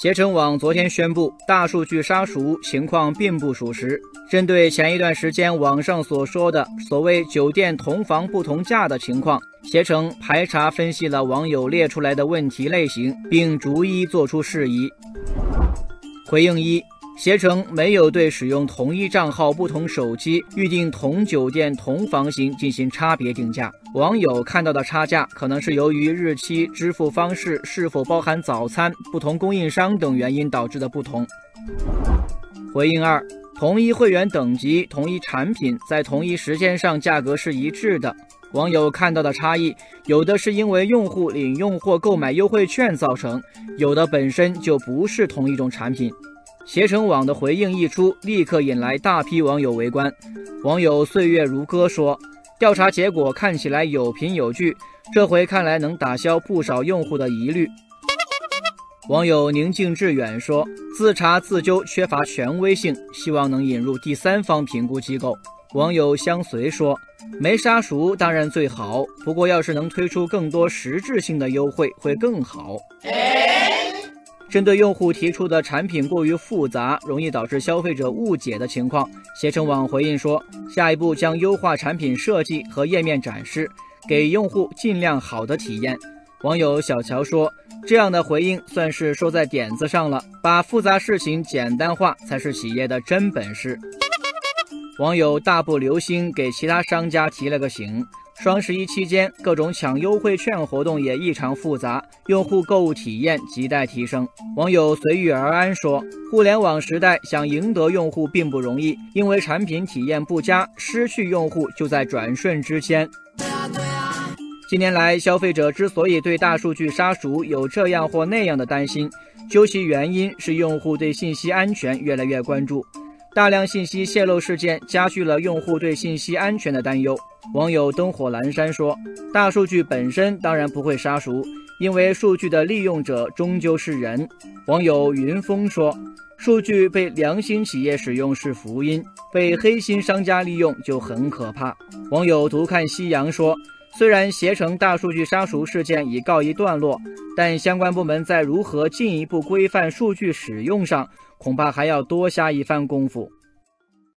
携程网昨天宣布，大数据杀熟情况并不属实。针对前一段时间网上所说的所谓酒店同房不同价的情况，携程排查分析了网友列出来的问题类型，并逐一作出释疑。回应一。携程没有对使用同一账号、不同手机预订同酒店同房型进行差别定价。网友看到的差价，可能是由于日期、支付方式是否包含早餐、不同供应商等原因导致的不同。回应二：同一会员等级、同一产品，在同一时间上价格是一致的。网友看到的差异，有的是因为用户领用或购买优惠券造成，有的本身就不是同一种产品。携程网的回应一出，立刻引来大批网友围观。网友岁月如歌说：“调查结果看起来有凭有据，这回看来能打消不少用户的疑虑。”网友宁静致远说：“自查自纠缺乏权威性，希望能引入第三方评估机构。”网友相随说：“没杀熟当然最好，不过要是能推出更多实质性的优惠会更好。”针对用户提出的产品过于复杂，容易导致消费者误解的情况，携程网回应说，下一步将优化产品设计和页面展示，给用户尽量好的体验。网友小乔说，这样的回应算是说在点子上了，把复杂事情简单化才是企业的真本事。网友大步流星给其他商家提了个醒。双十一期间，各种抢优惠券活动也异常复杂，用户购物体验亟待提升。网友随遇而安说：“互联网时代想赢得用户并不容易，因为产品体验不佳，失去用户就在转瞬之间。”近年来，消费者之所以对大数据杀熟有这样或那样的担心，究其原因是用户对信息安全越来越关注。大量信息泄露事件加剧了用户对信息安全的担忧。网友灯火阑珊说：“大数据本身当然不会杀熟，因为数据的利用者终究是人。”网友云峰说：“数据被良心企业使用是福音，被黑心商家利用就很可怕。”网友独看夕阳说：“虽然携程大数据杀熟事件已告一段落，但相关部门在如何进一步规范数据使用上。”恐怕还要多下一番功夫。